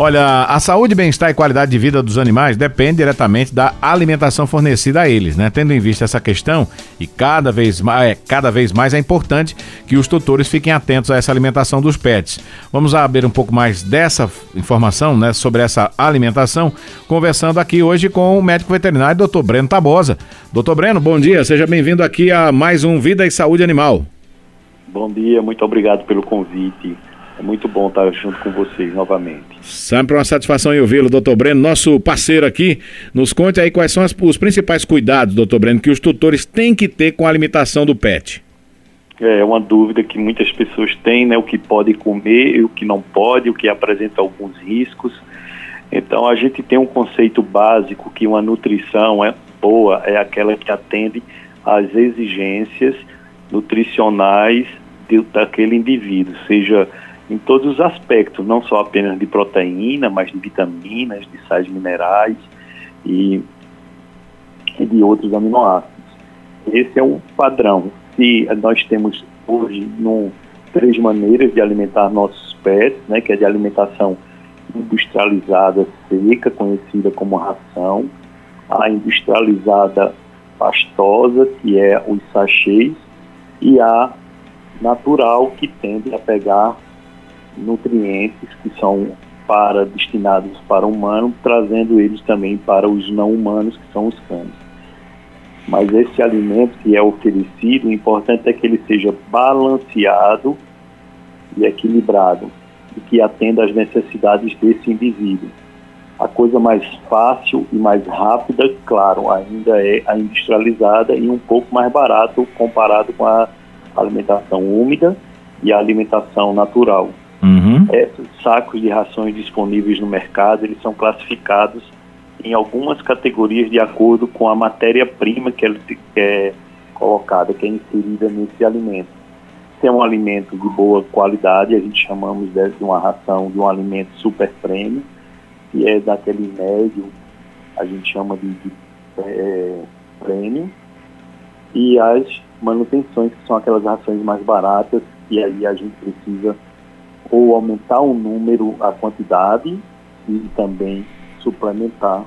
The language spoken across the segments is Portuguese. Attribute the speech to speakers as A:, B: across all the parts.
A: Olha, a saúde, bem-estar e qualidade de vida dos animais depende diretamente da alimentação fornecida a eles, né? Tendo em vista essa questão, e cada vez mais, é, cada vez mais é importante que os tutores fiquem atentos a essa alimentação dos pets. Vamos abrir um pouco mais dessa informação, né, sobre essa alimentação, conversando aqui hoje com o médico veterinário, Dr. Breno Tabosa. Doutor Breno, bom dia, seja bem-vindo aqui a mais um Vida e Saúde Animal.
B: Bom dia, muito obrigado pelo convite. É muito bom estar junto com vocês novamente.
A: Sempre uma satisfação em ouvi-lo, doutor Breno, nosso parceiro aqui. Nos conte aí quais são as, os principais cuidados, doutor Breno, que os tutores têm que ter com a alimentação do pet.
B: É uma dúvida que muitas pessoas têm, né? O que pode comer e o que não pode, o que apresenta alguns riscos. Então a gente tem um conceito básico que uma nutrição é boa, é aquela que atende às exigências nutricionais de, daquele indivíduo, seja em todos os aspectos, não só apenas de proteína, mas de vitaminas, de sais minerais e, e de outros aminoácidos. Esse é o padrão. Se nós temos hoje no, três maneiras de alimentar nossos pets, né, que é de alimentação industrializada seca, conhecida como ração, a industrializada pastosa, que é os sachês, e a natural, que tende a pegar nutrientes que são para destinados para o humano, trazendo eles também para os não humanos, que são os cães. Mas esse alimento que é oferecido, o importante é que ele seja balanceado e equilibrado e que atenda às necessidades desse indivíduo. A coisa mais fácil e mais rápida, claro, ainda é a industrializada e um pouco mais barato comparado com a alimentação úmida e a alimentação natural. Esses sacos de rações disponíveis no mercado, eles são classificados em algumas categorias de acordo com a matéria-prima que é colocada, que é inserida nesse alimento. Se é um alimento de boa qualidade, a gente chamamos de uma ração de um alimento super premium. Se é daquele médio, a gente chama de, de é, premium. E as manutenções, que são aquelas rações mais baratas, e aí a gente precisa ou aumentar o número, a quantidade e também suplementar.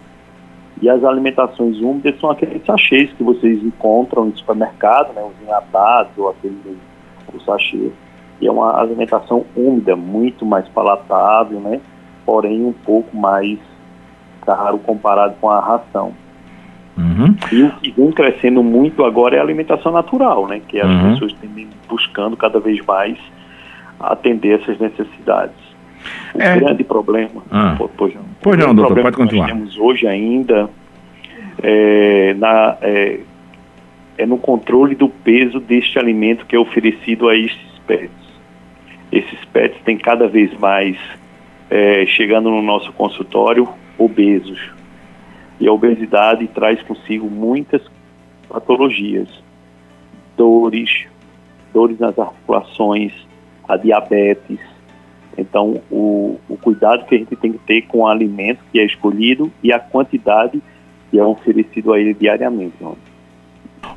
B: E as alimentações úmidas são aqueles sachês que vocês encontram em supermercado, né, os enlatados ou aquele o sachê. E é uma alimentação úmida, muito mais palatável, né, porém um pouco mais caro comparado com a ração. Uhum. E o que vem crescendo muito agora é a alimentação natural, né, que as uhum. pessoas têm buscando cada vez mais atender essas necessidades. O é. grande problema,
A: ah. pois não, pois não doutor, pode continuar.
B: Que nós temos hoje ainda é, na, é, é no controle do peso deste alimento que é oferecido a esses pets. Esses pets têm cada vez mais é, chegando no nosso consultório obesos. E a obesidade traz consigo muitas patologias, dores, dores nas articulações, a diabetes. Então, o, o cuidado que a gente tem que ter com o alimento que é escolhido e a quantidade que é oferecido a ele diariamente.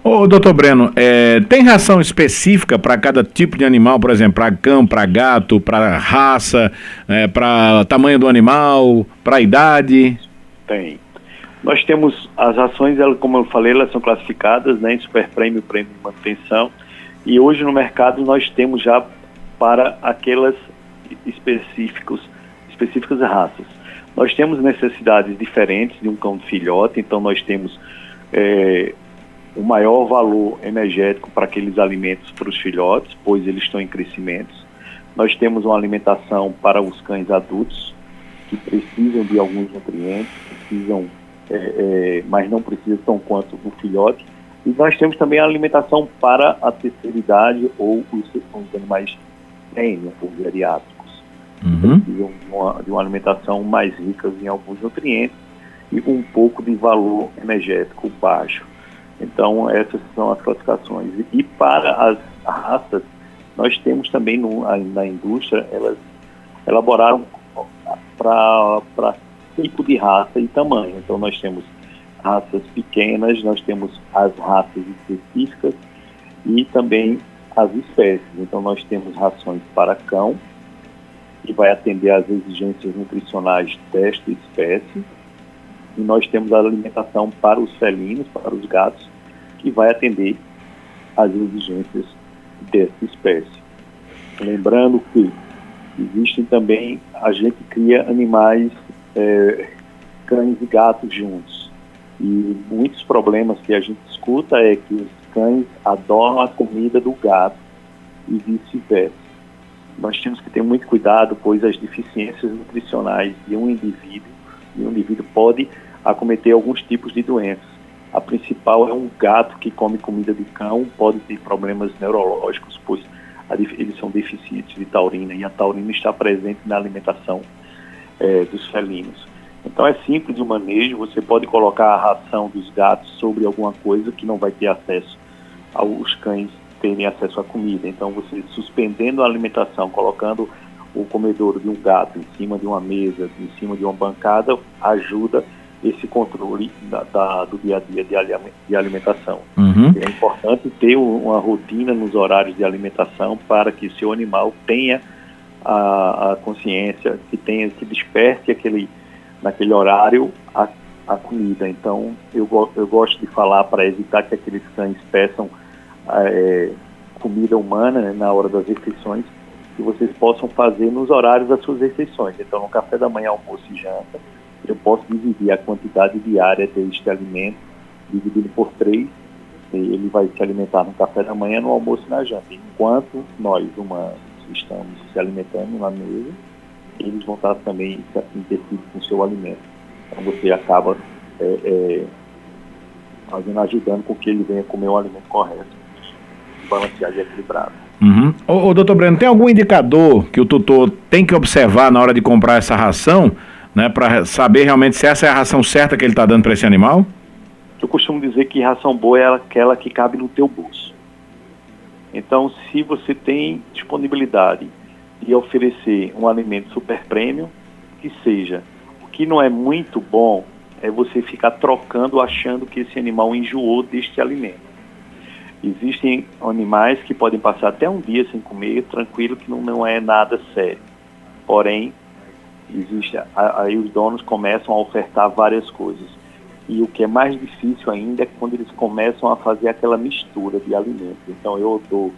A: Ô, doutor Breno, é, tem ração específica para cada tipo de animal, por exemplo, para cão, para gato, para raça, é, para tamanho do animal, para idade?
B: Tem. Nós temos as rações, como eu falei, elas são classificadas né, em super prêmio, prêmio de manutenção. E hoje no mercado nós temos já para aquelas específicos, específicas raças. Nós temos necessidades diferentes de um cão de filhote, então nós temos é, o maior valor energético para aqueles alimentos para os filhotes, pois eles estão em crescimento. Nós temos uma alimentação para os cães adultos, que precisam de alguns nutrientes, precisam, é, é, mas não precisam tão quanto o filhote. E nós temos também a alimentação para a terceira idade ou os animais têm por geriátricos. Uhum. Precisam de uma, de uma alimentação mais rica em alguns nutrientes e com um pouco de valor energético baixo. Então, essas são as classificações. E para as raças, nós temos também no, na indústria, elas elaboraram para tipo de raça e tamanho. Então, nós temos raças pequenas, nós temos as raças específicas e também as espécies. Então nós temos rações para cão, que vai atender às exigências nutricionais desta espécie. E nós temos a alimentação para os felinos, para os gatos, que vai atender às exigências dessa espécie. Lembrando que existem também, a gente cria animais, é, cães e gatos juntos. E muitos problemas que a gente escuta é que os cães adoram a comida do gato e vice-versa. Nós temos que ter muito cuidado, pois as deficiências nutricionais de um indivíduo, de um indivíduo pode acometer alguns tipos de doenças. A principal é um gato que come comida de cão, pode ter problemas neurológicos, pois eles são deficientes de taurina e a taurina está presente na alimentação é, dos felinos. Então é simples o manejo, você pode colocar a ração dos gatos sobre alguma coisa que não vai ter acesso aos cães terem acesso à comida. Então você suspendendo a alimentação, colocando o comedouro de um gato em cima de uma mesa, em cima de uma bancada, ajuda esse controle da, da, do dia a dia de, alimentação. Uhum. É importante ter uma rotina nos horários de alimentação para que seu animal tenha a, a consciência, que tenha, que desperte aquele, naquele horário a, a comida. Então, eu, eu gosto de falar para evitar que aqueles cães peçam é, comida humana né, na hora das refeições, que vocês possam fazer nos horários das suas refeições. Então, no café da manhã, almoço e janta, eu posso dividir a quantidade diária deste alimento, dividido por três, ele vai se alimentar no café da manhã, no almoço e na janta. Enquanto nós, humanos, estamos se alimentando na mesa, eles vão estar também interferindo com o seu alimento. Então você acaba é, é, fazendo, ajudando com que ele venha comer o alimento correto, balanceado e equilibrado.
A: Uhum. Ô, ô, doutor Breno, tem algum indicador que o tutor tem que observar na hora de comprar essa ração? né, para saber realmente se essa é a ração certa que ele está dando para esse animal?
B: Eu costumo dizer que ração boa é aquela que cabe no teu bolso. Então, se você tem disponibilidade de oferecer um alimento super premium, que seja. O que não é muito bom é você ficar trocando achando que esse animal enjoou deste alimento. Existem animais que podem passar até um dia sem comer, tranquilo, que não, não é nada sério. Porém, existe aí os donos começam a ofertar várias coisas. E o que é mais difícil ainda é quando eles começam a fazer aquela mistura de alimentos. Então eu dou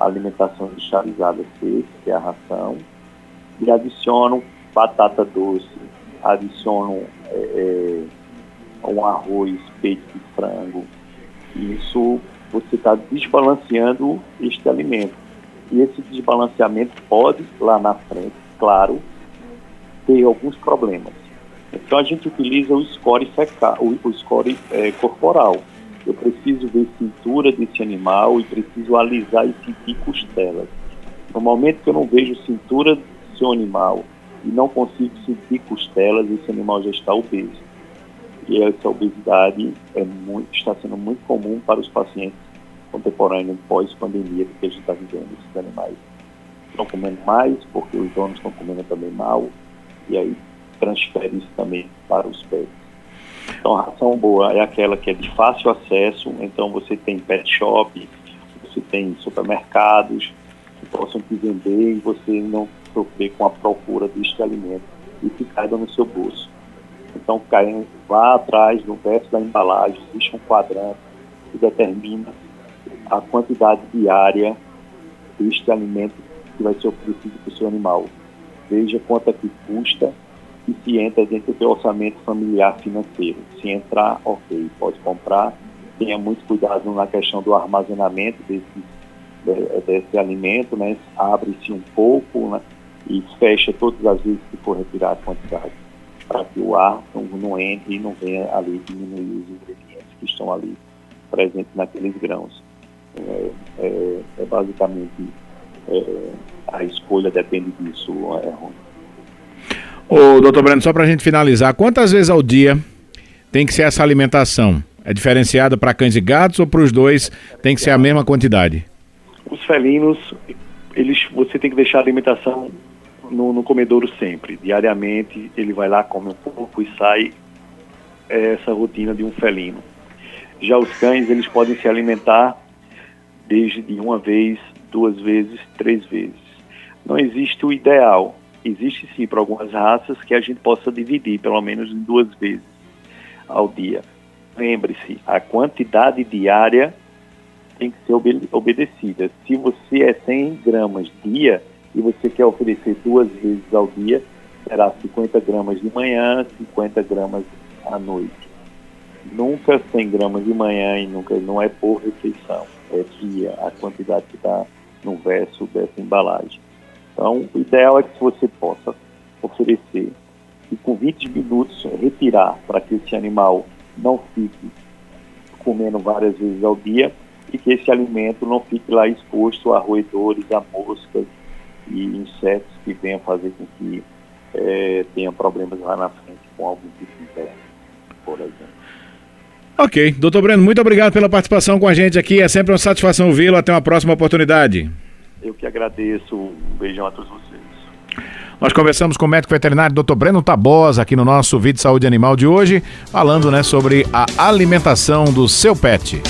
B: alimentação industrializada seca, que é a ração, e adiciono batata doce, adiciono é, é um arroz, peito de frango. Isso você está desbalanceando este alimento. E esse desbalanceamento pode, lá na frente, claro, ter alguns problemas. Então a gente utiliza o score fecal, o, o score é, corporal. Eu preciso ver cintura desse animal e preciso alisar e sentir costelas. No momento que eu não vejo cintura do seu animal e não consigo sentir costelas, esse animal já está obeso. E essa obesidade é muito, está sendo muito comum para os pacientes contemporâneos pós-pandemia que a gente está vivendo. Esses animais estão comendo mais porque os donos estão comendo também mal e aí transfere isso também para os pets. Então, a ração boa é aquela que é de fácil acesso, então você tem pet shop, você tem supermercados que possam te vender e você não sofrer com a procura deste alimento e que caiba no seu bolso. Então, vá atrás no verso da embalagem, existe um quadrante que determina a quantidade diária deste alimento que vai ser oferecido para o seu animal veja quanto é que custa e se entra dentro do seu orçamento familiar financeiro. Se entrar, ok, pode comprar. Tenha muito cuidado na questão do armazenamento desse, desse alimento, né? Abre-se um pouco né? e fecha todas as vezes que for retirar a quantidade, para que o ar não, não entre e não venha ali diminuir os ingredientes que estão ali presentes naqueles grãos. É, é, é basicamente é, a escolha depende disso, é ruim.
A: Ô, doutor Breno, só para a gente finalizar, quantas vezes ao dia tem que ser essa alimentação? É diferenciada para cães e gatos ou para os dois tem que ser a mesma quantidade?
B: Os felinos, eles, você tem que deixar a alimentação no, no comedouro sempre. Diariamente ele vai lá, come um pouco e sai é essa rotina de um felino. Já os cães, eles podem se alimentar desde de uma vez duas vezes, três vezes. Não existe o ideal, existe sim para algumas raças que a gente possa dividir pelo menos em duas vezes ao dia. Lembre-se, a quantidade diária tem que ser obede obedecida. Se você é 100 gramas dia e você quer oferecer duas vezes ao dia, será 50 gramas de manhã, 50 gramas à noite. Nunca 100 gramas de manhã e nunca não é por refeição, é dia, a quantidade que está no verso dessa embalagem. Então, o ideal é que você possa oferecer e com 20 minutos retirar para que esse animal não fique comendo várias vezes ao dia e que esse alimento não fique lá exposto a roedores, a moscas e insetos que venham fazer com que é, tenha problemas lá na frente com algum tipo de inseto, por exemplo.
A: Ok, doutor Breno, muito obrigado pela participação com a gente aqui. É sempre uma satisfação vê-lo. Até uma próxima oportunidade.
B: Eu que agradeço. Um beijão a todos vocês.
A: Nós conversamos com o médico veterinário Dr. Breno Tabosa aqui no nosso vídeo Saúde Animal de hoje, falando né, sobre a alimentação do seu pet.